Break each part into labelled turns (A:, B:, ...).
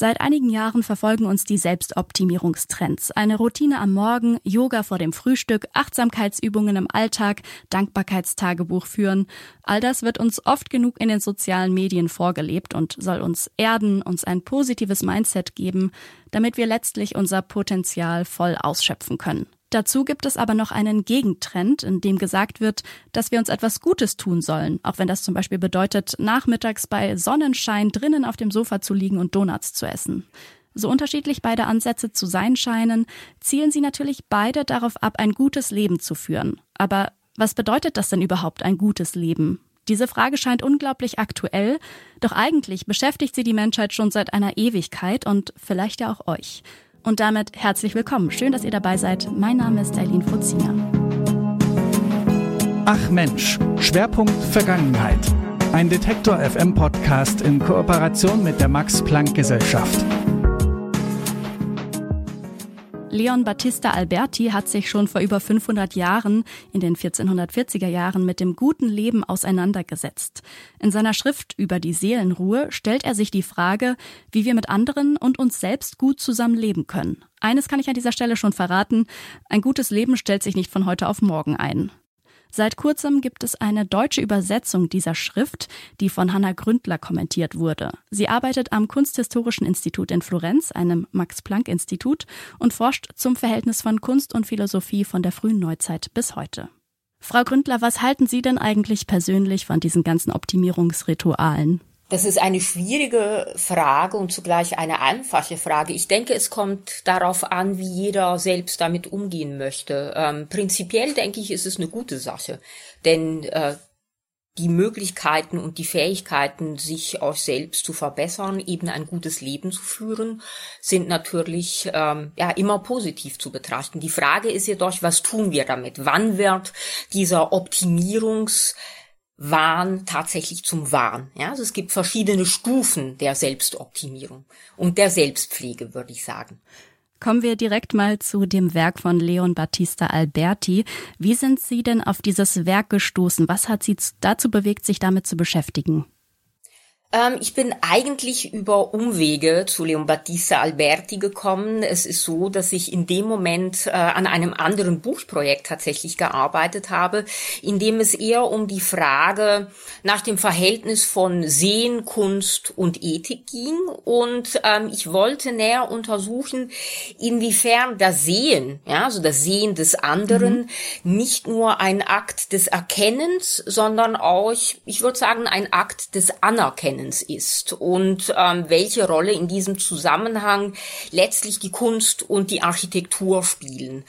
A: Seit einigen Jahren verfolgen uns die Selbstoptimierungstrends. Eine Routine am Morgen, Yoga vor dem Frühstück, Achtsamkeitsübungen im Alltag, Dankbarkeitstagebuch führen. All das wird uns oft genug in den sozialen Medien vorgelebt und soll uns erden, uns ein positives Mindset geben, damit wir letztlich unser Potenzial voll ausschöpfen können. Dazu gibt es aber noch einen Gegentrend, in dem gesagt wird, dass wir uns etwas Gutes tun sollen, auch wenn das zum Beispiel bedeutet, nachmittags bei Sonnenschein drinnen auf dem Sofa zu liegen und Donuts zu essen. So unterschiedlich beide Ansätze zu sein scheinen, zielen sie natürlich beide darauf ab, ein gutes Leben zu führen. Aber was bedeutet das denn überhaupt, ein gutes Leben? Diese Frage scheint unglaublich aktuell, doch eigentlich beschäftigt sie die Menschheit schon seit einer Ewigkeit und vielleicht ja auch euch. Und damit herzlich willkommen. Schön, dass ihr dabei seid. Mein Name ist Eileen Fuzina.
B: Ach Mensch, Schwerpunkt Vergangenheit. Ein Detektor FM Podcast in Kooperation mit der Max Planck Gesellschaft.
A: Leon Battista Alberti hat sich schon vor über 500 Jahren, in den 1440er Jahren, mit dem guten Leben auseinandergesetzt. In seiner Schrift über die Seelenruhe stellt er sich die Frage, wie wir mit anderen und uns selbst gut zusammen leben können. Eines kann ich an dieser Stelle schon verraten, ein gutes Leben stellt sich nicht von heute auf morgen ein. Seit kurzem gibt es eine deutsche Übersetzung dieser Schrift, die von Hanna Gründler kommentiert wurde. Sie arbeitet am Kunsthistorischen Institut in Florenz, einem Max-Planck-Institut, und forscht zum Verhältnis von Kunst und Philosophie von der frühen Neuzeit bis heute. Frau Gründler, was halten Sie denn eigentlich persönlich von diesen ganzen Optimierungsritualen?
C: Das ist eine schwierige Frage und zugleich eine einfache Frage. Ich denke, es kommt darauf an, wie jeder selbst damit umgehen möchte. Ähm, prinzipiell denke ich, ist es eine gute Sache, denn äh, die Möglichkeiten und die Fähigkeiten, sich auch selbst zu verbessern, eben ein gutes Leben zu führen, sind natürlich ähm, ja immer positiv zu betrachten. Die Frage ist jedoch, was tun wir damit? Wann wird dieser Optimierungs Wahn tatsächlich zum Wahn. Ja, also es gibt verschiedene Stufen der Selbstoptimierung und der Selbstpflege, würde ich sagen.
A: Kommen wir direkt mal zu dem Werk von Leon Battista Alberti. Wie sind Sie denn auf dieses Werk gestoßen? Was hat Sie dazu bewegt, sich damit zu beschäftigen?
C: Ähm, ich bin eigentlich über Umwege zu Leon Battista Alberti gekommen. Es ist so, dass ich in dem Moment äh, an einem anderen Buchprojekt tatsächlich gearbeitet habe, in dem es eher um die Frage nach dem Verhältnis von Sehen, Kunst und Ethik ging. Und ähm, ich wollte näher untersuchen, inwiefern das Sehen, ja, also das Sehen des anderen, mhm. nicht nur ein Akt des Erkennens, sondern auch, ich würde sagen, ein Akt des Anerkennens Erkennens ist und ähm, welche Rolle in diesem Zusammenhang letztlich die Kunst und die Architektur spielen.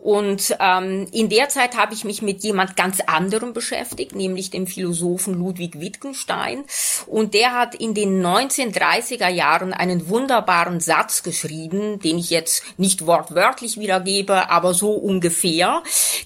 C: Und ähm, in der Zeit habe ich mich mit jemand ganz anderem beschäftigt, nämlich dem Philosophen Ludwig Wittgenstein. Und der hat in den 1930er Jahren einen wunderbaren Satz geschrieben, den ich jetzt nicht wortwörtlich wiedergebe, aber so ungefähr.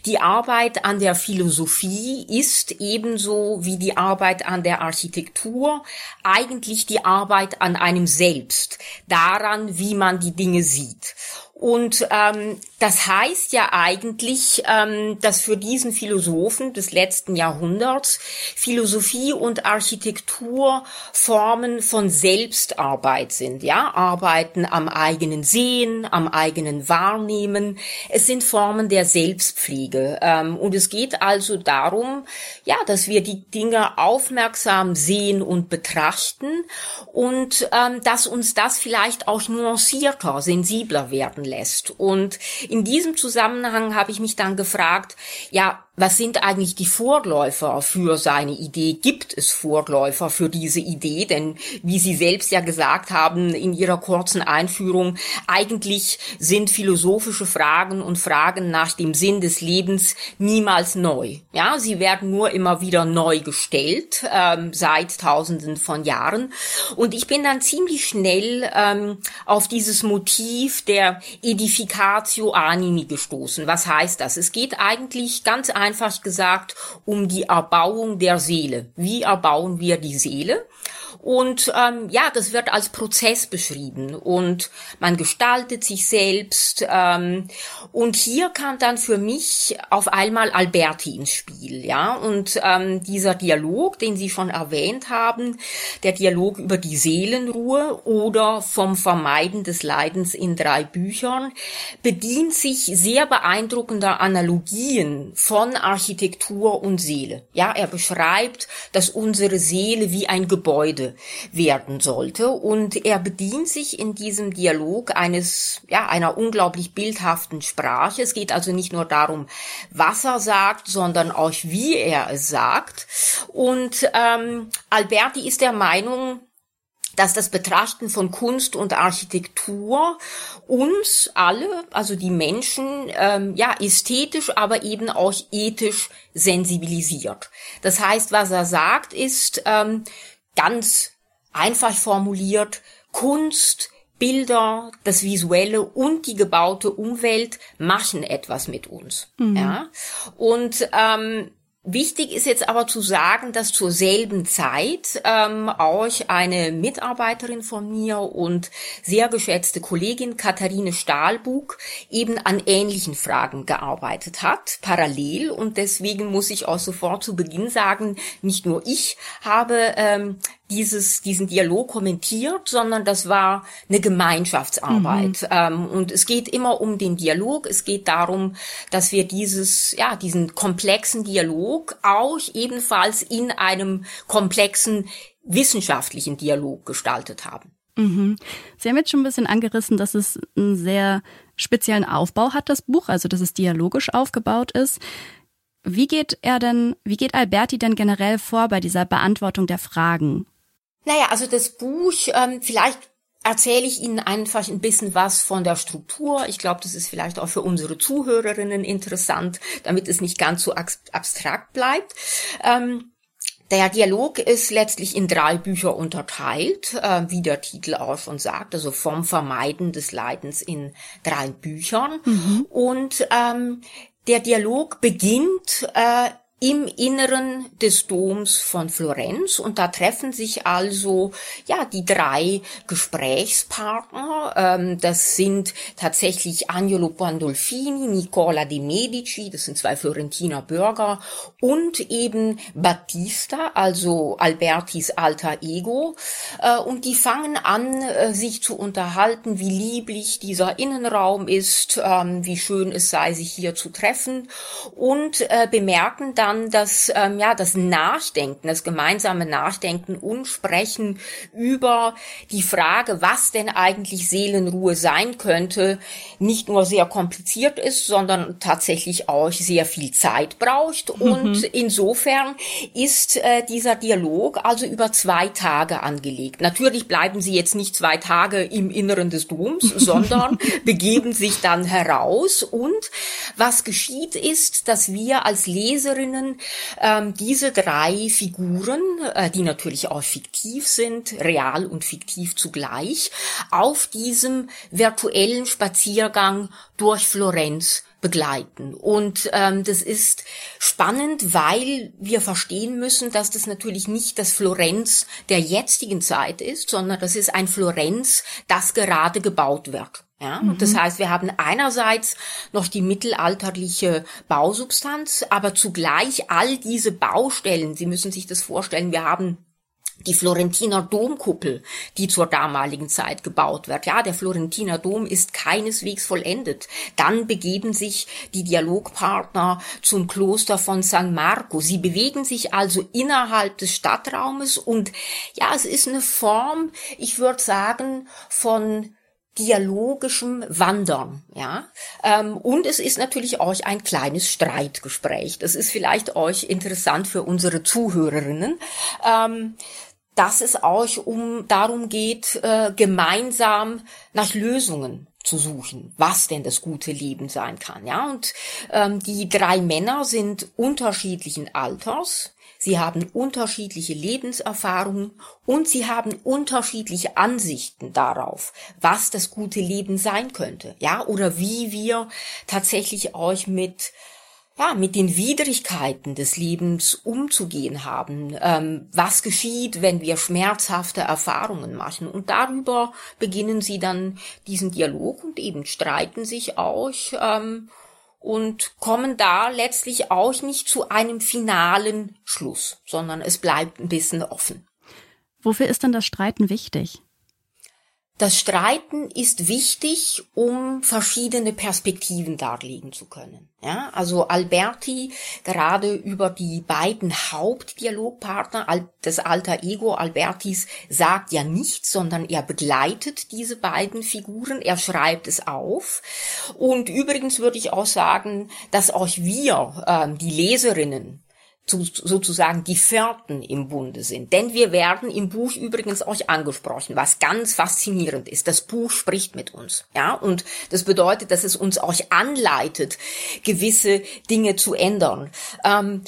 C: Die Arbeit an der Philosophie ist ebenso wie die Arbeit an der Architektur eigentlich die Arbeit an einem selbst, daran, wie man die Dinge sieht. Und ähm, das heißt ja eigentlich, ähm, dass für diesen Philosophen des letzten Jahrhunderts Philosophie und Architektur Formen von Selbstarbeit sind. Ja, Arbeiten am eigenen Sehen, am eigenen Wahrnehmen. Es sind Formen der Selbstpflege. Ähm, und es geht also darum, ja, dass wir die Dinge aufmerksam sehen und betrachten und ähm, dass uns das vielleicht auch nuancierter, sensibler werden lässt. Und in diesem Zusammenhang habe ich mich dann gefragt, ja, was sind eigentlich die Vorläufer für seine Idee? Gibt es Vorläufer für diese Idee? Denn wie Sie selbst ja gesagt haben in Ihrer kurzen Einführung, eigentlich sind philosophische Fragen und Fragen nach dem Sinn des Lebens niemals neu. Ja, sie werden nur immer wieder neu gestellt ähm, seit Tausenden von Jahren. Und ich bin dann ziemlich schnell ähm, auf dieses Motiv der Edificatio Animi gestoßen. Was heißt das? Es geht eigentlich ganz einfach einfach gesagt um die Erbauung der Seele. Wie erbauen wir die Seele? Und ähm, ja, das wird als Prozess beschrieben und man gestaltet sich selbst. Ähm, und hier kam dann für mich auf einmal Alberti ins Spiel, ja. Und ähm, dieser Dialog, den Sie schon erwähnt haben, der Dialog über die Seelenruhe oder vom Vermeiden des Leidens in drei Büchern, bedient sich sehr beeindruckender Analogien von Architektur und Seele. Ja, er beschreibt, dass unsere Seele wie ein Gebäude werden sollte und er bedient sich in diesem Dialog eines, ja, einer unglaublich bildhaften Sprache. Es geht also nicht nur darum, was er sagt, sondern auch wie er es sagt. Und ähm, Alberti ist der Meinung, dass das Betrachten von Kunst und Architektur uns alle, also die Menschen, ähm, ja, ästhetisch, aber eben auch ethisch sensibilisiert. Das heißt, was er sagt, ist ähm, ganz einfach formuliert, Kunst, Bilder, das Visuelle und die gebaute Umwelt machen etwas mit uns. Mhm. Ja? Und ähm, Wichtig ist jetzt aber zu sagen, dass zur selben Zeit ähm, auch eine Mitarbeiterin von mir und sehr geschätzte Kollegin Katharine Stahlbug eben an ähnlichen Fragen gearbeitet hat, parallel. Und deswegen muss ich auch sofort zu Beginn sagen, nicht nur ich habe ähm, dieses, diesen Dialog kommentiert, sondern das war eine Gemeinschaftsarbeit. Mhm. Ähm, und es geht immer um den Dialog. Es geht darum, dass wir dieses, ja, diesen komplexen Dialog auch ebenfalls in einem komplexen wissenschaftlichen Dialog gestaltet haben.
A: Mhm. Sie haben jetzt schon ein bisschen angerissen, dass es einen sehr speziellen Aufbau hat, das Buch, also dass es dialogisch aufgebaut ist. Wie geht er denn, wie geht Alberti denn generell vor bei dieser Beantwortung der Fragen?
C: Naja, also das Buch, ähm, vielleicht erzähle ich Ihnen einfach ein bisschen was von der Struktur. Ich glaube, das ist vielleicht auch für unsere Zuhörerinnen interessant, damit es nicht ganz so abstrakt bleibt. Ähm, der Dialog ist letztlich in drei Bücher unterteilt, äh, wie der Titel auch schon sagt, also vom Vermeiden des Leidens in drei Büchern. Mhm. Und ähm, der Dialog beginnt äh, im Inneren des Doms von Florenz und da treffen sich also ja die drei Gesprächspartner. Ähm, das sind tatsächlich Agnolo Pandolfini, Nicola de Medici, das sind zwei Florentiner Bürger und eben Battista, also Albertis alter Ego. Äh, und die fangen an, äh, sich zu unterhalten, wie lieblich dieser Innenraum ist, ähm, wie schön es sei, sich hier zu treffen und äh, bemerken dann dann das, ähm, ja, das Nachdenken, das gemeinsame Nachdenken und Sprechen über die Frage, was denn eigentlich Seelenruhe sein könnte, nicht nur sehr kompliziert ist, sondern tatsächlich auch sehr viel Zeit braucht. Mhm. Und insofern ist äh, dieser Dialog also über zwei Tage angelegt. Natürlich bleiben sie jetzt nicht zwei Tage im Inneren des Doms, sondern begeben sich dann heraus. Und was geschieht ist, dass wir als Leserinnen Leserinnen ähm, diese drei Figuren, äh, die natürlich auch fiktiv sind, real und fiktiv zugleich, auf diesem virtuellen Spaziergang durch Florenz begleiten. Und ähm, das ist spannend, weil wir verstehen müssen, dass das natürlich nicht das Florenz der jetzigen Zeit ist, sondern das ist ein Florenz, das gerade gebaut wird. Ja, mhm. und das heißt, wir haben einerseits noch die mittelalterliche Bausubstanz, aber zugleich all diese Baustellen. Sie müssen sich das vorstellen. Wir haben die Florentiner Domkuppel, die zur damaligen Zeit gebaut wird. Ja, der Florentiner Dom ist keineswegs vollendet. Dann begeben sich die Dialogpartner zum Kloster von San Marco. Sie bewegen sich also innerhalb des Stadtraumes und ja, es ist eine Form, ich würde sagen, von dialogischem Wandern, ja. Ähm, und es ist natürlich auch ein kleines Streitgespräch. Das ist vielleicht euch interessant für unsere Zuhörerinnen. Ähm, dass es auch um darum geht, äh, gemeinsam nach Lösungen zu suchen, was denn das gute Leben sein kann. Ja, und ähm, die drei Männer sind unterschiedlichen Alters. Sie haben unterschiedliche Lebenserfahrungen und sie haben unterschiedliche Ansichten darauf, was das gute Leben sein könnte, ja, oder wie wir tatsächlich euch mit ja, mit den Widrigkeiten des Lebens umzugehen haben. Ähm, was geschieht, wenn wir schmerzhafte Erfahrungen machen? Und darüber beginnen sie dann diesen Dialog und eben streiten sich auch ähm, und kommen da letztlich auch nicht zu einem finalen Schluss, sondern es bleibt ein bisschen offen.
A: Wofür ist denn das Streiten wichtig?
C: Das Streiten ist wichtig, um verschiedene Perspektiven darlegen zu können. Ja, also Alberti gerade über die beiden Hauptdialogpartner, das alter Ego Albertis sagt ja nichts, sondern er begleitet diese beiden Figuren, er schreibt es auf. Und übrigens würde ich auch sagen, dass auch wir, äh, die Leserinnen, zu, sozusagen die Vierten im Bunde sind. Denn wir werden im Buch übrigens auch angesprochen, was ganz faszinierend ist. Das Buch spricht mit uns. Ja, und das bedeutet, dass es uns auch anleitet, gewisse Dinge zu ändern. Ähm,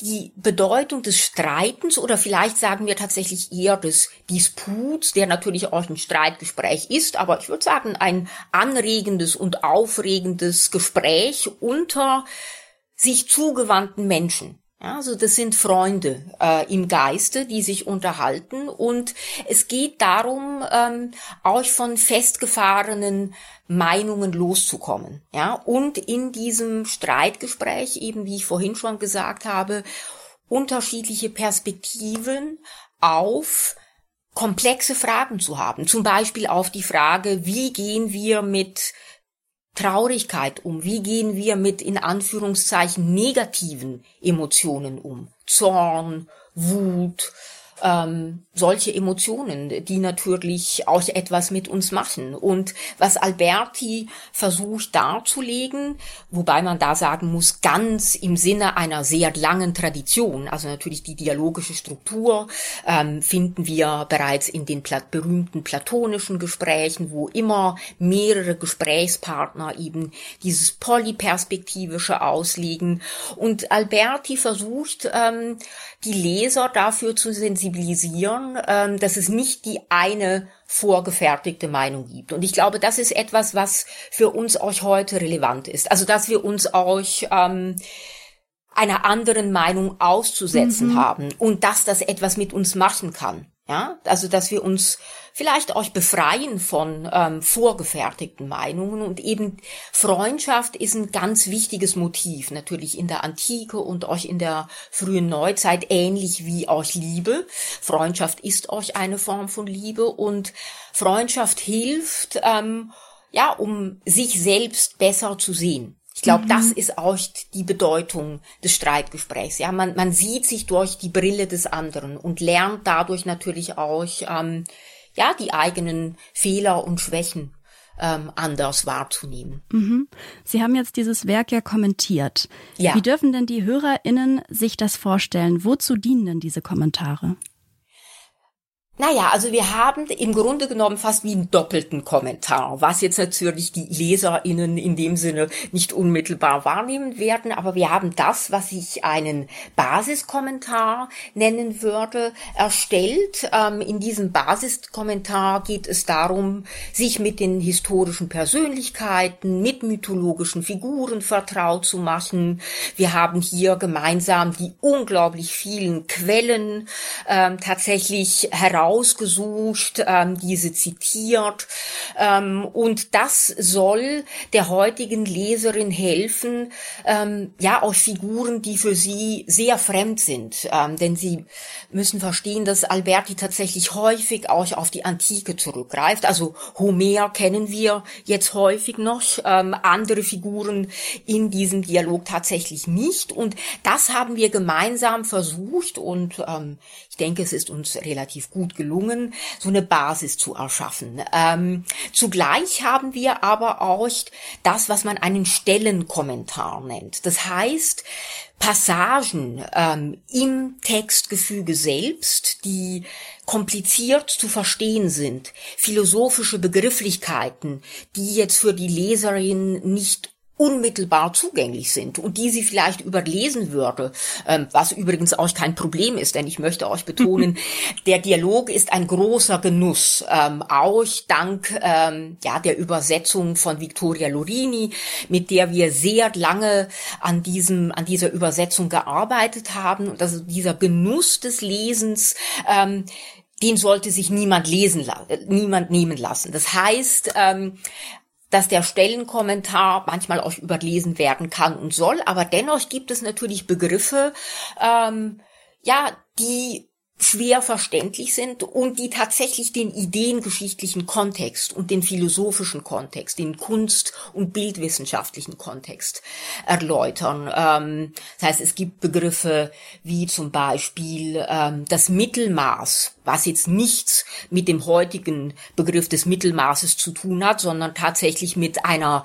C: die Bedeutung des Streitens oder vielleicht sagen wir tatsächlich eher des Disputs, der natürlich auch ein Streitgespräch ist, aber ich würde sagen ein anregendes und aufregendes Gespräch unter sich zugewandten Menschen. Also das sind Freunde äh, im Geiste, die sich unterhalten und es geht darum, ähm, auch von festgefahrenen Meinungen loszukommen. Ja, und in diesem Streitgespräch, eben wie ich vorhin schon gesagt habe, unterschiedliche Perspektiven auf komplexe Fragen zu haben. Zum Beispiel auf die Frage, wie gehen wir mit Traurigkeit um? Wie gehen wir mit in Anführungszeichen negativen Emotionen um? Zorn, Wut, ähm, solche Emotionen, die natürlich auch etwas mit uns machen. Und was Alberti versucht darzulegen, wobei man da sagen muss, ganz im Sinne einer sehr langen Tradition, also natürlich die dialogische Struktur ähm, finden wir bereits in den pla berühmten platonischen Gesprächen, wo immer mehrere Gesprächspartner eben dieses polyperspektivische auslegen. Und Alberti versucht, ähm, die Leser dafür zu sensibilisieren, ähm, dass es nicht die eine vorgefertigte Meinung gibt. Und ich glaube, das ist etwas, was für uns auch heute relevant ist. Also, dass wir uns auch ähm, einer anderen Meinung auszusetzen mhm. haben und dass das etwas mit uns machen kann. Ja, also dass wir uns vielleicht euch befreien von ähm, vorgefertigten Meinungen und eben Freundschaft ist ein ganz wichtiges Motiv, natürlich in der Antike und euch in der frühen Neuzeit ähnlich wie euch Liebe. Freundschaft ist euch eine Form von Liebe und Freundschaft hilft, ähm, ja, um sich selbst besser zu sehen. Ich glaube, mhm. das ist auch die Bedeutung des Streitgesprächs. Ja, man, man sieht sich durch die Brille des anderen und lernt dadurch natürlich auch ähm, ja, die eigenen Fehler und Schwächen ähm, anders wahrzunehmen.
A: Mhm. Sie haben jetzt dieses Werk ja kommentiert. Ja. Wie dürfen denn die HörerInnen sich das vorstellen? Wozu dienen denn diese Kommentare?
C: Naja, also wir haben im Grunde genommen fast wie einen doppelten Kommentar, was jetzt natürlich die LeserInnen in dem Sinne nicht unmittelbar wahrnehmen werden, aber wir haben das, was ich einen Basiskommentar nennen würde, erstellt. Ähm, in diesem Basiskommentar geht es darum, sich mit den historischen Persönlichkeiten, mit mythologischen Figuren vertraut zu machen. Wir haben hier gemeinsam die unglaublich vielen Quellen ähm, tatsächlich heraus herausgesucht, ähm, diese zitiert. Ähm, und das soll der heutigen Leserin helfen, ähm, ja, aus Figuren, die für sie sehr fremd sind. Ähm, denn sie müssen verstehen, dass Alberti tatsächlich häufig auch auf die Antike zurückgreift. Also Homer kennen wir jetzt häufig noch, ähm, andere Figuren in diesem Dialog tatsächlich nicht. Und das haben wir gemeinsam versucht und ähm, ich denke, es ist uns relativ gut gelungen, so eine Basis zu erschaffen. Ähm, zugleich haben wir aber auch das, was man einen Stellenkommentar nennt. Das heißt, Passagen ähm, im Textgefüge selbst, die kompliziert zu verstehen sind, philosophische Begrifflichkeiten, die jetzt für die Leserin nicht unmittelbar zugänglich sind und die sie vielleicht überlesen würde, ähm, was übrigens auch kein Problem ist, denn ich möchte euch betonen, der Dialog ist ein großer Genuss, ähm, auch dank ähm, ja der Übersetzung von Victoria Lorini, mit der wir sehr lange an diesem an dieser Übersetzung gearbeitet haben und also dieser Genuss des Lesens den sollte sich niemand lesen, niemand nehmen lassen. Das heißt, ähm, dass der Stellenkommentar manchmal auch überlesen werden kann und soll, aber dennoch gibt es natürlich Begriffe, ähm, ja, die schwer verständlich sind und die tatsächlich den ideengeschichtlichen Kontext und den philosophischen Kontext, den Kunst- und bildwissenschaftlichen Kontext erläutern. Ähm, das heißt, es gibt Begriffe wie zum Beispiel ähm, das Mittelmaß, was jetzt nichts mit dem heutigen Begriff des Mittelmaßes zu tun hat, sondern tatsächlich mit einer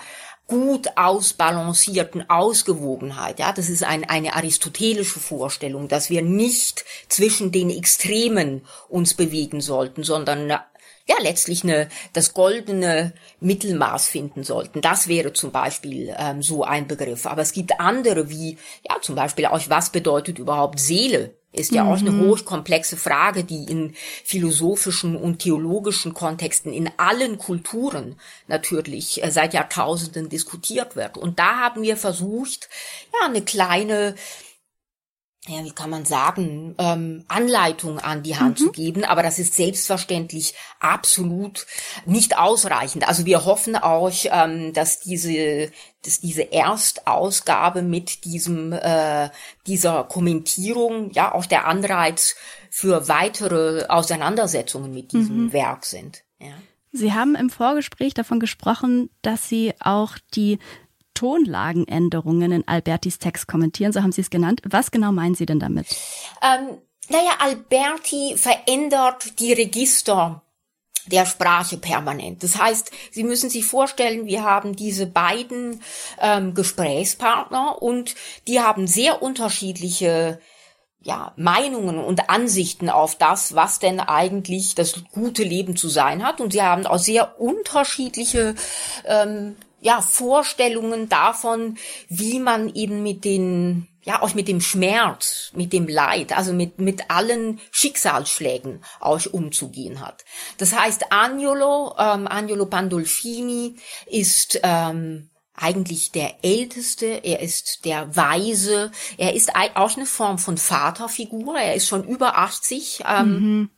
C: gut ausbalancierten Ausgewogenheit. Ja, das ist ein, eine aristotelische Vorstellung, dass wir nicht zwischen den Extremen uns bewegen sollten, sondern ja letztlich eine, das goldene Mittelmaß finden sollten. Das wäre zum Beispiel ähm, so ein Begriff. Aber es gibt andere wie ja zum Beispiel auch was bedeutet überhaupt Seele? Ist ja mhm. auch eine mhm. hochkomplexe Frage, die in philosophischen und theologischen Kontexten in allen Kulturen natürlich äh, seit Jahrtausenden diskutiert wird. Und da haben wir versucht, ja, eine kleine ja, wie kann man sagen, ähm, Anleitung an die Hand mhm. zu geben. Aber das ist selbstverständlich absolut nicht ausreichend. Also wir hoffen auch, ähm, dass diese, dass diese Erstausgabe mit diesem, äh, dieser Kommentierung ja auch der Anreiz für weitere Auseinandersetzungen mit diesem mhm. Werk sind. Ja.
A: Sie haben im Vorgespräch davon gesprochen, dass Sie auch die Tonlagenänderungen in Albertis Text kommentieren, so haben Sie es genannt. Was genau meinen Sie denn damit?
C: Ähm, naja, Alberti verändert die Register der Sprache permanent. Das heißt, Sie müssen sich vorstellen, wir haben diese beiden ähm, Gesprächspartner und die haben sehr unterschiedliche ja, Meinungen und Ansichten auf das, was denn eigentlich das gute Leben zu sein hat. Und sie haben auch sehr unterschiedliche ähm, ja, Vorstellungen davon, wie man eben mit den, ja, auch mit dem Schmerz, mit dem Leid, also mit, mit allen Schicksalsschlägen auch umzugehen hat. Das heißt, Agnolo, ähm, Agnolo Pandolfini ist, ähm, eigentlich der Älteste, er ist der Weise, er ist auch eine Form von Vaterfigur, er ist schon über 80. Ähm, mhm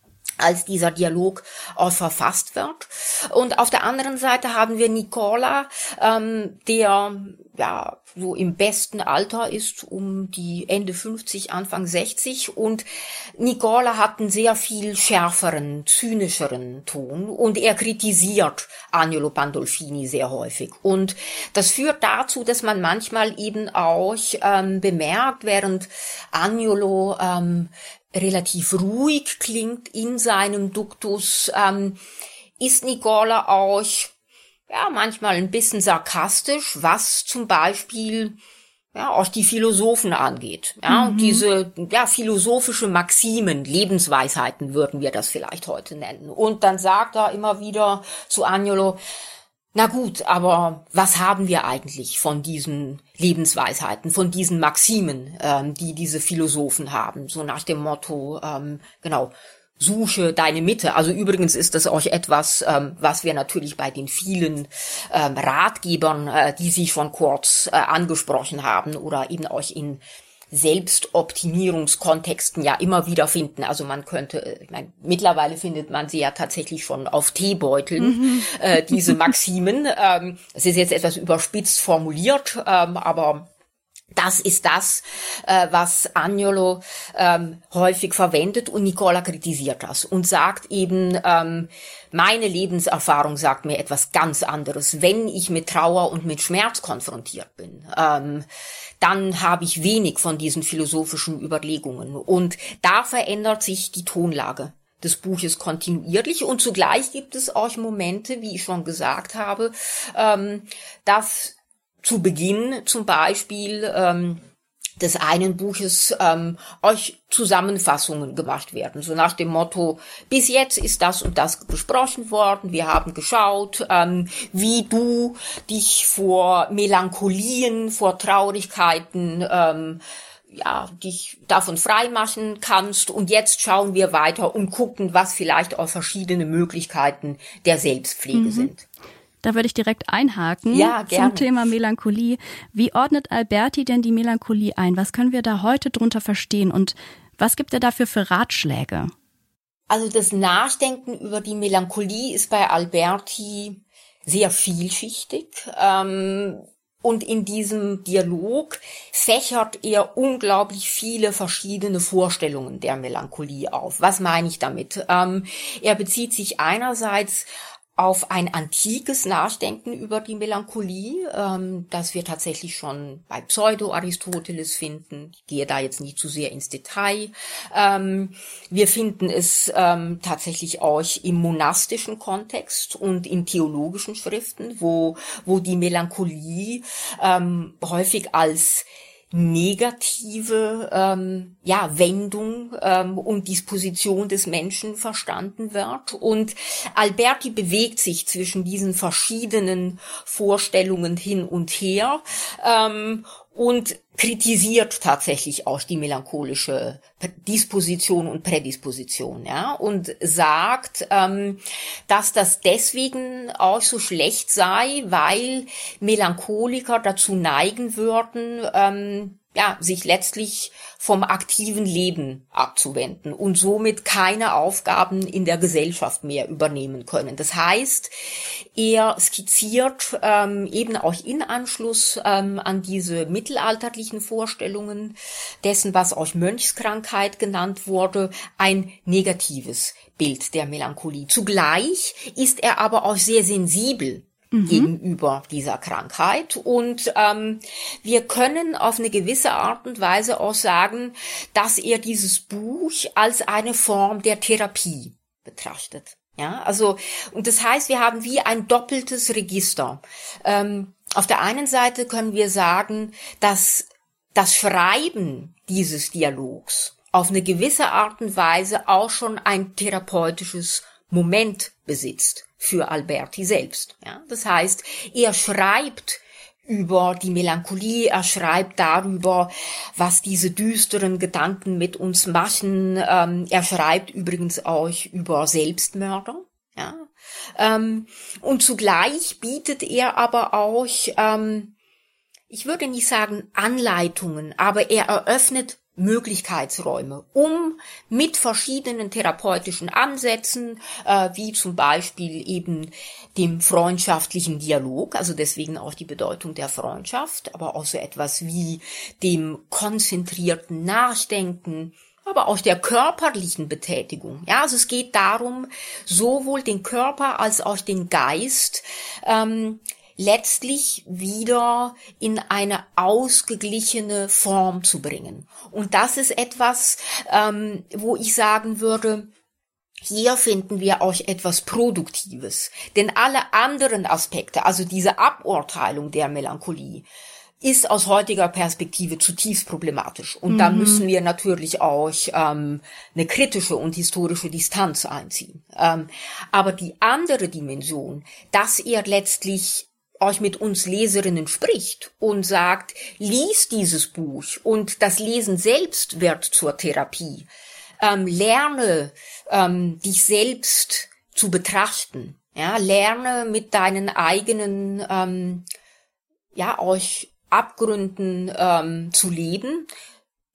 C: als dieser Dialog auch verfasst wird. Und auf der anderen Seite haben wir Nicola, ähm, der ja so im besten Alter ist, um die Ende 50, Anfang 60. Und Nicola hat einen sehr viel schärferen, zynischeren Ton und er kritisiert Agnolo Pandolfini sehr häufig. Und das führt dazu, dass man manchmal eben auch ähm, bemerkt, während Agnolo ähm, relativ ruhig klingt in seinem Duktus, ähm, ist Nicola auch ja manchmal ein bisschen sarkastisch, was zum Beispiel ja auch die Philosophen angeht. Ja, mhm. diese ja philosophische Maximen, Lebensweisheiten würden wir das vielleicht heute nennen. Und dann sagt er immer wieder zu Agnolo, na gut, aber was haben wir eigentlich von diesen Lebensweisheiten, von diesen Maximen, ähm, die diese Philosophen haben? So nach dem Motto, ähm, genau, suche deine Mitte. Also übrigens ist das auch etwas, ähm, was wir natürlich bei den vielen ähm, Ratgebern, äh, die Sie schon kurz äh, angesprochen haben oder eben auch in Selbstoptimierungskontexten ja immer wieder finden. Also man könnte, äh, ich meine, mittlerweile findet man sie ja tatsächlich schon auf Teebeuteln, mhm. äh, diese Maximen. Ähm, es ist jetzt etwas überspitzt formuliert, ähm, aber das ist das, äh, was Agnolo ähm, häufig verwendet und Nicola kritisiert das und sagt eben, ähm, meine Lebenserfahrung sagt mir etwas ganz anderes. Wenn ich mit Trauer und mit Schmerz konfrontiert bin, ähm, dann habe ich wenig von diesen philosophischen Überlegungen. Und da verändert sich die Tonlage des Buches kontinuierlich und zugleich gibt es auch Momente, wie ich schon gesagt habe, ähm, dass zu Beginn zum Beispiel ähm, des einen Buches ähm, euch Zusammenfassungen gemacht werden. So nach dem Motto, bis jetzt ist das und das besprochen worden, wir haben geschaut, ähm, wie du dich vor Melancholien, vor Traurigkeiten, ähm, ja, dich davon freimachen kannst. Und jetzt schauen wir weiter und gucken, was vielleicht auch verschiedene Möglichkeiten der Selbstpflege mhm. sind.
A: Da würde ich direkt einhaken ja, zum Thema Melancholie. Wie ordnet Alberti denn die Melancholie ein? Was können wir da heute drunter verstehen und was gibt er dafür für Ratschläge?
C: Also das Nachdenken über die Melancholie ist bei Alberti sehr vielschichtig. Ähm, und in diesem Dialog fächert er unglaublich viele verschiedene Vorstellungen der Melancholie auf. Was meine ich damit? Ähm, er bezieht sich einerseits auf ein antikes Nachdenken über die Melancholie, ähm, das wir tatsächlich schon bei Pseudo-Aristoteles finden. Ich gehe da jetzt nicht zu sehr ins Detail. Ähm, wir finden es ähm, tatsächlich auch im monastischen Kontext und in theologischen Schriften, wo, wo die Melancholie ähm, häufig als negative ähm, ja, Wendung ähm, und Disposition des Menschen verstanden wird. Und Alberti bewegt sich zwischen diesen verschiedenen Vorstellungen hin und her ähm, und kritisiert tatsächlich auch die melancholische Disposition und Prädisposition, ja, und sagt, ähm, dass das deswegen auch so schlecht sei, weil Melancholiker dazu neigen würden, ähm, ja, sich letztlich vom aktiven Leben abzuwenden und somit keine Aufgaben in der Gesellschaft mehr übernehmen können. Das heißt, er skizziert ähm, eben auch in Anschluss ähm, an diese mittelalterlichen Vorstellungen dessen, was auch Mönchskrankheit genannt wurde, ein negatives Bild der Melancholie. Zugleich ist er aber auch sehr sensibel mhm. gegenüber dieser Krankheit. Und ähm, wir können auf eine gewisse Art und Weise auch sagen, dass er dieses Buch als eine Form der Therapie betrachtet. Ja, also, und das heißt, wir haben wie ein doppeltes Register. Ähm, auf der einen Seite können wir sagen, dass das Schreiben dieses Dialogs auf eine gewisse Art und Weise auch schon ein therapeutisches Moment besitzt für Alberti selbst. Ja? Das heißt, er schreibt über die Melancholie, er schreibt darüber, was diese düsteren Gedanken mit uns machen. Ähm, er schreibt übrigens auch über Selbstmörder. Ja? Ähm, und zugleich bietet er aber auch, ähm, ich würde nicht sagen Anleitungen, aber er eröffnet Möglichkeitsräume, um mit verschiedenen therapeutischen Ansätzen, äh, wie zum Beispiel eben dem freundschaftlichen Dialog, also deswegen auch die Bedeutung der Freundschaft, aber auch so etwas wie dem konzentrierten Nachdenken, aber auch der körperlichen Betätigung. Ja, also es geht darum, sowohl den Körper als auch den Geist ähm, letztlich wieder in eine ausgeglichene Form zu bringen. Und das ist etwas, ähm, wo ich sagen würde, hier finden wir auch etwas Produktives. Denn alle anderen Aspekte, also diese Aburteilung der Melancholie, ist aus heutiger Perspektive zutiefst problematisch. Und mhm. da müssen wir natürlich auch ähm, eine kritische und historische Distanz einziehen. Ähm, aber die andere Dimension, dass er letztlich euch mit uns Leserinnen spricht und sagt, lies dieses Buch und das Lesen selbst wird zur Therapie. Ähm, lerne ähm, dich selbst zu betrachten. Ja, lerne mit deinen eigenen, ähm, ja, euch Abgründen ähm, zu leben.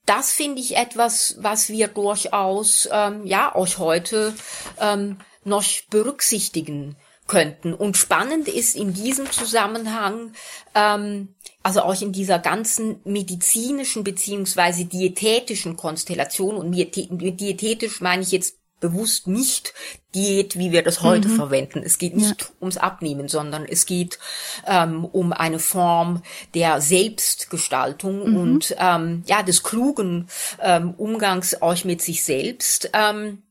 C: Das finde ich etwas, was wir durchaus, ähm, ja, euch heute ähm, noch berücksichtigen könnten. Und spannend ist in diesem Zusammenhang, ähm, also auch in dieser ganzen medizinischen beziehungsweise diätetischen Konstellation, und mit diätetisch meine ich jetzt bewusst nicht Diät, wie wir das heute mhm. verwenden. Es geht nicht ja. ums Abnehmen, sondern es geht ähm, um eine Form der Selbstgestaltung mhm. und ähm, ja des klugen ähm, Umgangs auch mit sich selbst, ähm,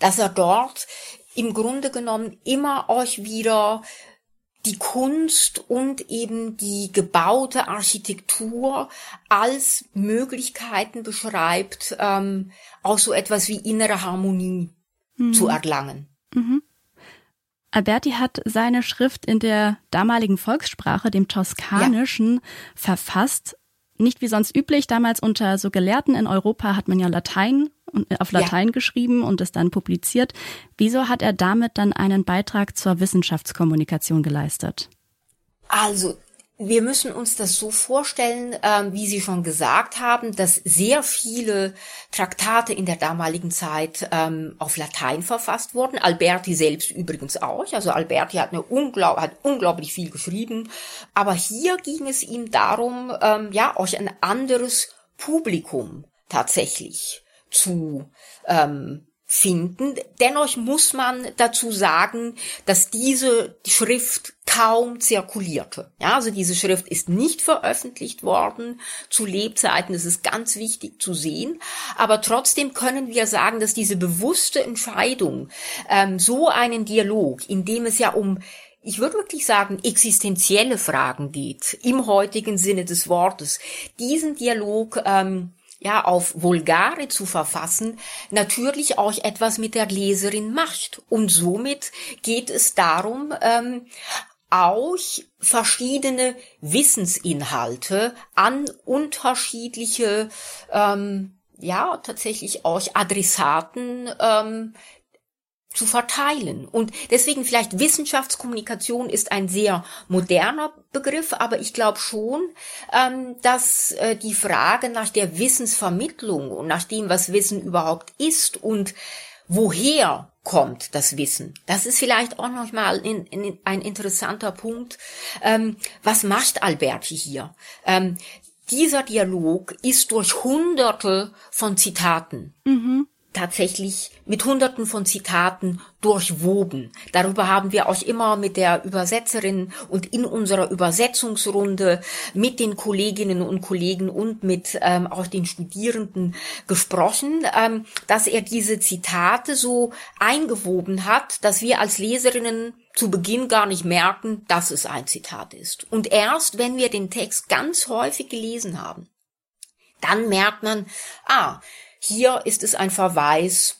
C: dass er dort im Grunde genommen immer euch wieder die Kunst und eben die gebaute Architektur als Möglichkeiten beschreibt, ähm, auch so etwas wie innere Harmonie mhm. zu erlangen. Mhm.
A: Alberti hat seine Schrift in der damaligen Volkssprache, dem Toskanischen, ja. verfasst. Nicht wie sonst üblich, damals unter so Gelehrten in Europa hat man ja Latein äh, auf Latein ja. geschrieben und es dann publiziert. Wieso hat er damit dann einen Beitrag zur Wissenschaftskommunikation geleistet?
C: Also wir müssen uns das so vorstellen, ähm, wie Sie schon gesagt haben, dass sehr viele Traktate in der damaligen Zeit ähm, auf Latein verfasst wurden. Alberti selbst übrigens auch. Also Alberti hat, eine unglaub hat unglaublich viel geschrieben. Aber hier ging es ihm darum, ähm, ja, euch ein anderes Publikum tatsächlich zu ähm, finden. Dennoch muss man dazu sagen, dass diese Schrift kaum zirkulierte. Ja, also diese Schrift ist nicht veröffentlicht worden zu Lebzeiten. Das ist ganz wichtig zu sehen. Aber trotzdem können wir sagen, dass diese bewusste Entscheidung, ähm, so einen Dialog, in dem es ja um ich würde wirklich sagen, existenzielle Fragen geht, im heutigen Sinne des Wortes, diesen Dialog ähm, ja, auf Vulgare zu verfassen, natürlich auch etwas mit der Leserin macht. Und somit geht es darum, ähm, auch verschiedene Wissensinhalte an unterschiedliche, ähm, ja, tatsächlich auch Adressaten ähm, zu verteilen. Und deswegen vielleicht Wissenschaftskommunikation ist ein sehr moderner Begriff, aber ich glaube schon, ähm, dass äh, die Frage nach der Wissensvermittlung und nach dem, was Wissen überhaupt ist und woher kommt das Wissen. Das ist vielleicht auch noch mal in, in, ein interessanter Punkt. Ähm, was macht Alberti hier? Ähm, dieser Dialog ist durch Hunderte von Zitaten mhm tatsächlich mit hunderten von Zitaten durchwoben. Darüber haben wir auch immer mit der Übersetzerin und in unserer Übersetzungsrunde mit den Kolleginnen und Kollegen und mit ähm, auch den Studierenden gesprochen, ähm, dass er diese Zitate so eingewoben hat, dass wir als Leserinnen zu Beginn gar nicht merken, dass es ein Zitat ist. Und erst wenn wir den Text ganz häufig gelesen haben, dann merkt man, ah, hier ist es ein Verweis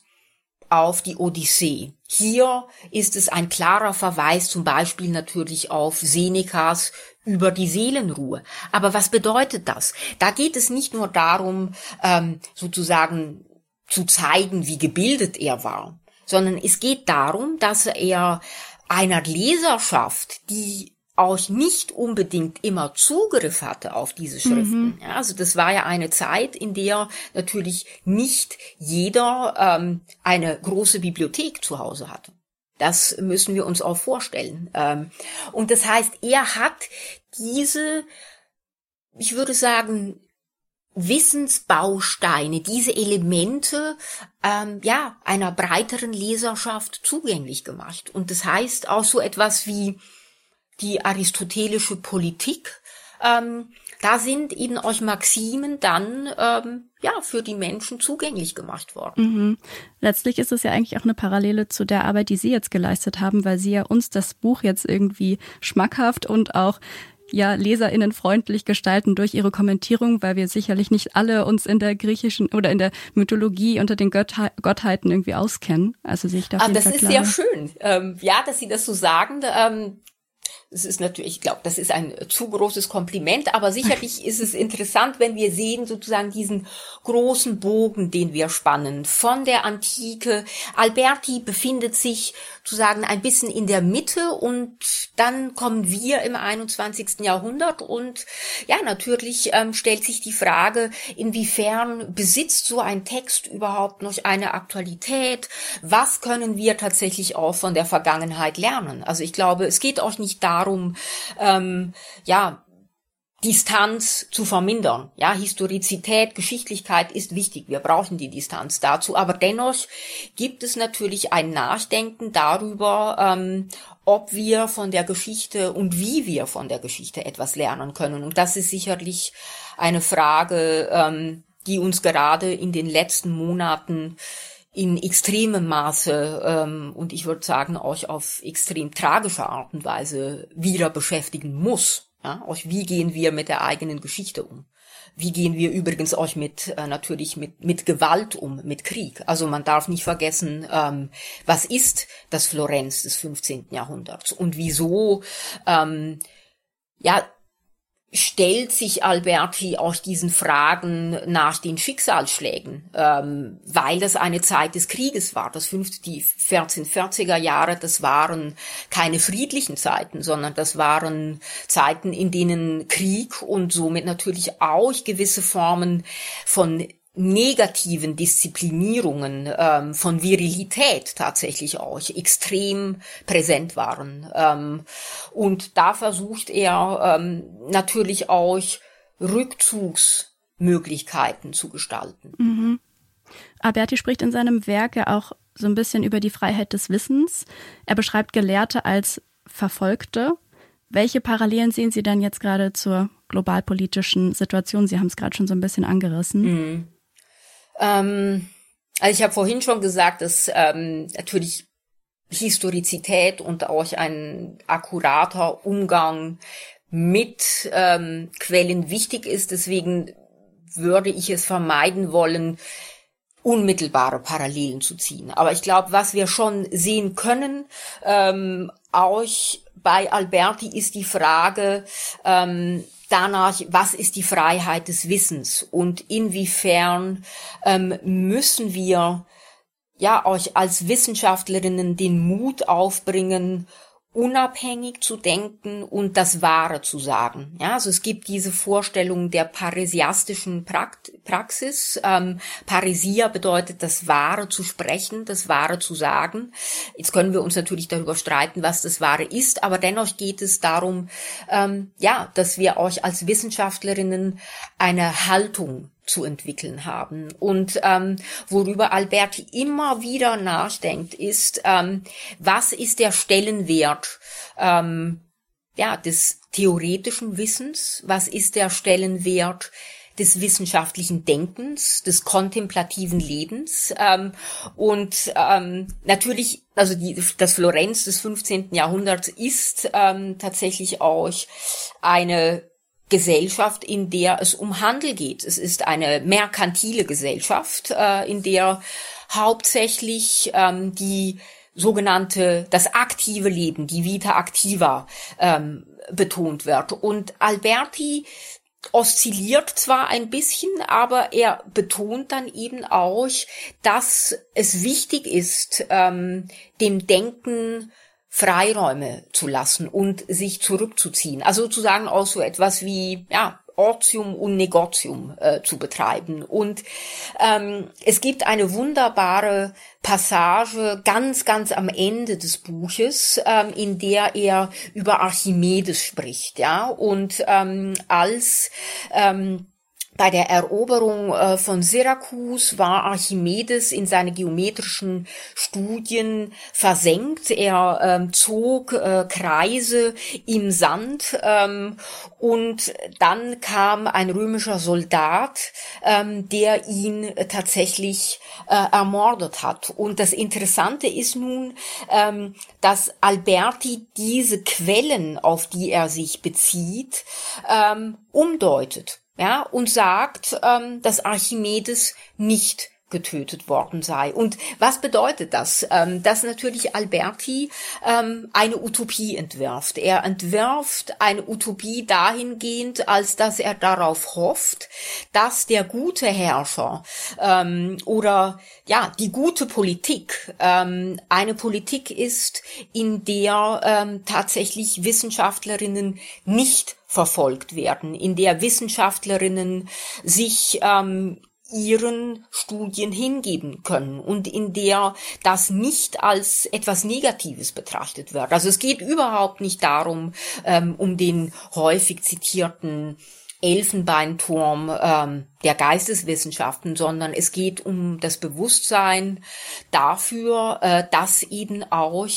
C: auf die Odyssee. Hier ist es ein klarer Verweis zum Beispiel natürlich auf Senecas über die Seelenruhe. Aber was bedeutet das? Da geht es nicht nur darum, ähm, sozusagen zu zeigen, wie gebildet er war, sondern es geht darum, dass er einer Leserschaft, die auch nicht unbedingt immer Zugriff hatte auf diese Schriften. Mhm. Ja, also das war ja eine Zeit, in der natürlich nicht jeder ähm, eine große Bibliothek zu Hause hatte. Das müssen wir uns auch vorstellen. Ähm, und das heißt, er hat diese, ich würde sagen, Wissensbausteine, diese Elemente ähm, ja einer breiteren Leserschaft zugänglich gemacht. Und das heißt auch so etwas wie die aristotelische Politik. Ähm, da sind eben auch Maximen dann ähm, ja für die Menschen zugänglich gemacht worden.
A: Mhm. Letztlich ist es ja eigentlich auch eine Parallele zu der Arbeit, die Sie jetzt geleistet haben, weil Sie ja uns das Buch jetzt irgendwie schmackhaft und auch ja leserinnen freundlich gestalten durch ihre Kommentierung, weil wir sicherlich nicht alle uns in der griechischen oder in der Mythologie unter den Götter Gottheiten irgendwie auskennen. Also sehe ich da.
C: Ah, das ist sehr schön. Ähm, ja, dass Sie das so sagen. Ähm, es ist natürlich, ich glaube, das ist ein zu großes Kompliment, aber sicherlich ist es interessant, wenn wir sehen sozusagen diesen großen Bogen, den wir spannen. Von der Antike. Alberti befindet sich sozusagen ein bisschen in der Mitte und dann kommen wir im 21. Jahrhundert und ja, natürlich ähm, stellt sich die Frage, inwiefern besitzt so ein Text überhaupt noch eine Aktualität? Was können wir tatsächlich auch von der Vergangenheit lernen? Also ich glaube, es geht auch nicht darum, darum, ähm, ja, Distanz zu vermindern. Ja, Historizität, Geschichtlichkeit ist wichtig. Wir brauchen die Distanz dazu. Aber dennoch gibt es natürlich ein Nachdenken darüber, ähm, ob wir von der Geschichte und wie wir von der Geschichte etwas lernen können. Und das ist sicherlich eine Frage, ähm, die uns gerade in den letzten Monaten in extremem Maße ähm, und ich würde sagen auch auf extrem tragische Art und Weise wieder beschäftigen muss. Ja? Auch wie gehen wir mit der eigenen Geschichte um? Wie gehen wir übrigens auch mit äh, natürlich mit mit Gewalt um, mit Krieg? Also man darf nicht vergessen, ähm, was ist das Florenz des 15. Jahrhunderts und wieso ähm, ja stellt sich Alberti auch diesen Fragen nach den Schicksalsschlägen, ähm, weil das eine Zeit des Krieges war. Das fünfte, die 1440er Jahre, das waren keine friedlichen Zeiten, sondern das waren Zeiten, in denen Krieg und somit natürlich auch gewisse Formen von negativen Disziplinierungen ähm, von Virilität tatsächlich auch extrem präsent waren. Ähm, und da versucht er ähm, natürlich auch Rückzugsmöglichkeiten zu gestalten.
A: Mhm. Alberti spricht in seinem Werk ja auch so ein bisschen über die Freiheit des Wissens. Er beschreibt Gelehrte als Verfolgte. Welche Parallelen sehen Sie denn jetzt gerade zur globalpolitischen Situation? Sie haben es gerade schon so ein bisschen angerissen.
C: Mhm. Ähm, also ich habe vorhin schon gesagt, dass ähm, natürlich Historizität und auch ein akkurater Umgang mit ähm, Quellen wichtig ist. Deswegen würde ich es vermeiden wollen, unmittelbare Parallelen zu ziehen. Aber ich glaube, was wir schon sehen können, ähm, auch bei Alberti ist die Frage, ähm, danach, was ist die Freiheit des Wissens und inwiefern ähm, müssen wir ja euch als Wissenschaftlerinnen den Mut aufbringen, unabhängig zu denken und das Wahre zu sagen. Ja, also es gibt diese Vorstellung der parisiastischen Praxis. Ähm, Parisia bedeutet, das Wahre zu sprechen, das Wahre zu sagen. Jetzt können wir uns natürlich darüber streiten, was das Wahre ist, aber dennoch geht es darum, ähm, ja, dass wir euch als Wissenschaftlerinnen eine Haltung zu entwickeln haben. Und ähm, worüber Alberti immer wieder nachdenkt, ist, ähm, was ist der Stellenwert ähm, ja, des theoretischen Wissens? Was ist der Stellenwert des wissenschaftlichen Denkens, des kontemplativen Lebens ähm, und ähm, natürlich, also die, das Florenz des 15. Jahrhunderts ist ähm, tatsächlich auch eine Gesellschaft, in der es um Handel geht. Es ist eine merkantile Gesellschaft, äh, in der hauptsächlich ähm, die sogenannte, das aktive Leben, die Vita activa ähm, betont wird. Und Alberti oszilliert zwar ein bisschen, aber er betont dann eben auch, dass es wichtig ist, ähm, dem Denken Freiräume zu lassen und sich zurückzuziehen. Also sozusagen auch so etwas wie, ja, Ortium und Negotium äh, zu betreiben. Und ähm, es gibt eine wunderbare Passage ganz, ganz am Ende des Buches, ähm, in der er über Archimedes spricht, ja, und ähm, als ähm, bei der Eroberung äh, von Syrakus war Archimedes in seine geometrischen Studien versenkt. Er ähm, zog äh, Kreise im Sand ähm, und dann kam ein römischer Soldat, ähm, der ihn tatsächlich äh, ermordet hat. Und das Interessante ist nun, dass Alberti diese Quellen, auf die er sich bezieht, umdeutet ja, und sagt, ähm, dass Archimedes nicht getötet worden sei. Und was bedeutet das? Ähm, dass natürlich Alberti ähm, eine Utopie entwirft. Er entwirft eine Utopie dahingehend, als dass er darauf hofft, dass der gute Herrscher ähm, oder ja die gute Politik eine Politik ist, in der tatsächlich Wissenschaftlerinnen nicht verfolgt werden, in der Wissenschaftlerinnen sich ähm, ihren Studien hingeben können und in der das nicht als etwas Negatives betrachtet wird. Also es geht überhaupt nicht darum, ähm, um den häufig zitierten Elfenbeinturm ähm, der Geisteswissenschaften, sondern es geht um das Bewusstsein dafür, äh, dass eben auch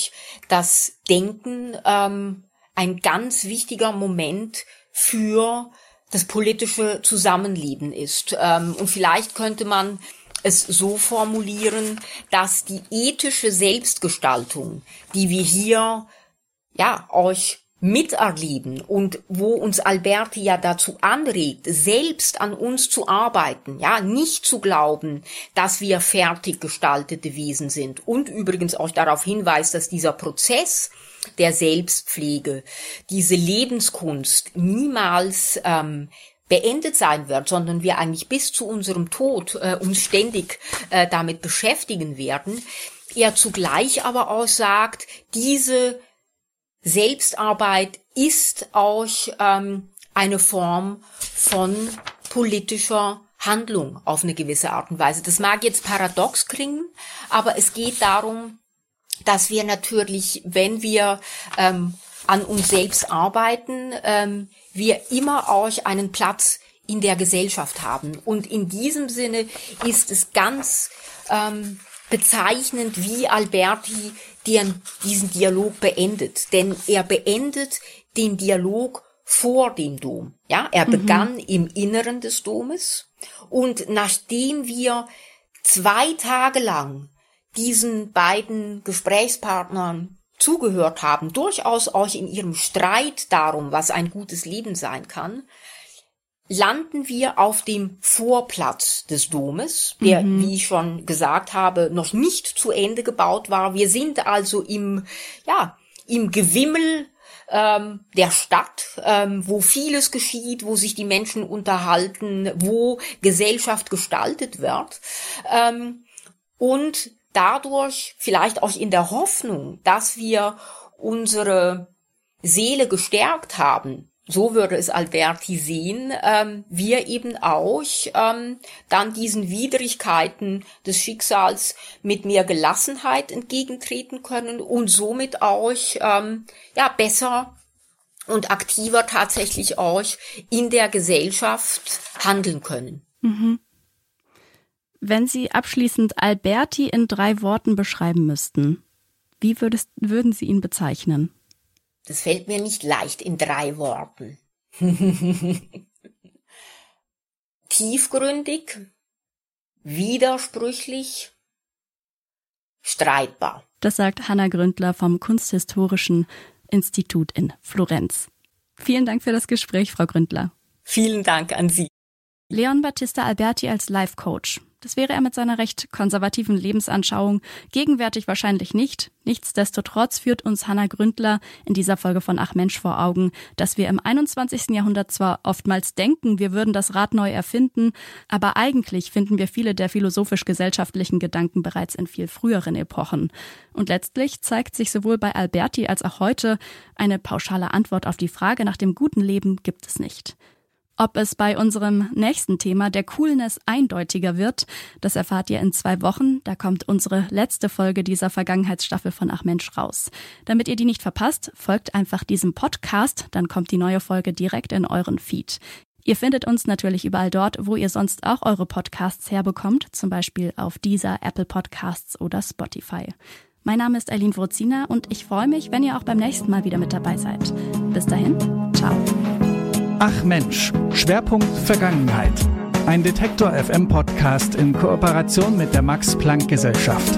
C: das Denken ähm, ein ganz wichtiger Moment für das politische Zusammenleben ist. Ähm, und vielleicht könnte man es so formulieren, dass die ethische Selbstgestaltung, die wir hier ja euch miterleben und wo uns Alberti ja dazu anregt, selbst an uns zu arbeiten, ja, nicht zu glauben, dass wir fertig gestaltete Wesen sind und übrigens auch darauf hinweist, dass dieser Prozess der Selbstpflege, diese Lebenskunst niemals ähm, beendet sein wird, sondern wir eigentlich bis zu unserem Tod äh, uns ständig äh, damit beschäftigen werden. Er zugleich aber auch sagt, diese Selbstarbeit ist auch ähm, eine Form von politischer Handlung auf eine gewisse Art und Weise. Das mag jetzt paradox klingen, aber es geht darum, dass wir natürlich, wenn wir ähm, an uns selbst arbeiten, ähm, wir immer auch einen Platz in der Gesellschaft haben. Und in diesem Sinne ist es ganz ähm, bezeichnend, wie Alberti den, diesen Dialog beendet. Denn er beendet den Dialog vor dem Dom. Ja, er mhm. begann im Inneren des Domes. Und nachdem wir zwei Tage lang diesen beiden Gesprächspartnern zugehört haben, durchaus auch in ihrem Streit darum, was ein gutes Leben sein kann, landen wir auf dem Vorplatz des Domes, der, mhm. wie ich schon gesagt habe, noch nicht zu Ende gebaut war. Wir sind also im, ja, im Gewimmel ähm, der Stadt, ähm, wo vieles geschieht, wo sich die Menschen unterhalten, wo Gesellschaft gestaltet wird. Ähm, und dadurch vielleicht auch in der Hoffnung, dass wir unsere Seele gestärkt haben, so würde es Alberti sehen, ähm, wir eben auch ähm, dann diesen Widrigkeiten des Schicksals mit mehr Gelassenheit entgegentreten können und somit auch ähm, ja besser und aktiver tatsächlich auch in der Gesellschaft handeln können. Mhm.
A: Wenn Sie abschließend Alberti in drei Worten beschreiben müssten, wie würdest, würden Sie ihn bezeichnen?
C: Das fällt mir nicht leicht in drei Worten. Tiefgründig, widersprüchlich, streitbar.
A: Das sagt Hanna Gründler vom Kunsthistorischen Institut in Florenz. Vielen Dank für das Gespräch, Frau Gründler.
C: Vielen Dank an Sie.
A: Leon Battista Alberti als Life Coach. Das wäre er mit seiner recht konservativen Lebensanschauung gegenwärtig wahrscheinlich nicht. Nichtsdestotrotz führt uns Hannah Gründler in dieser Folge von Ach Mensch vor Augen, dass wir im 21. Jahrhundert zwar oftmals denken, wir würden das Rad neu erfinden, aber eigentlich finden wir viele der philosophisch-gesellschaftlichen Gedanken bereits in viel früheren Epochen. Und letztlich zeigt sich sowohl bei Alberti als auch heute, eine pauschale Antwort auf die Frage nach dem guten Leben gibt es nicht. Ob es bei unserem nächsten Thema der Coolness eindeutiger wird, das erfahrt ihr in zwei Wochen. Da kommt unsere letzte Folge dieser Vergangenheitsstaffel von Ach Mensch raus. Damit ihr die nicht verpasst, folgt einfach diesem Podcast, dann kommt die neue Folge direkt in euren Feed. Ihr findet uns natürlich überall dort, wo ihr sonst auch eure Podcasts herbekommt, zum Beispiel auf dieser Apple Podcasts oder Spotify. Mein Name ist Eileen Wrozina und ich freue mich, wenn ihr auch beim nächsten Mal wieder mit dabei seid. Bis dahin, ciao.
B: Ach Mensch, Schwerpunkt Vergangenheit. Ein Detektor FM Podcast in Kooperation mit der Max Planck Gesellschaft.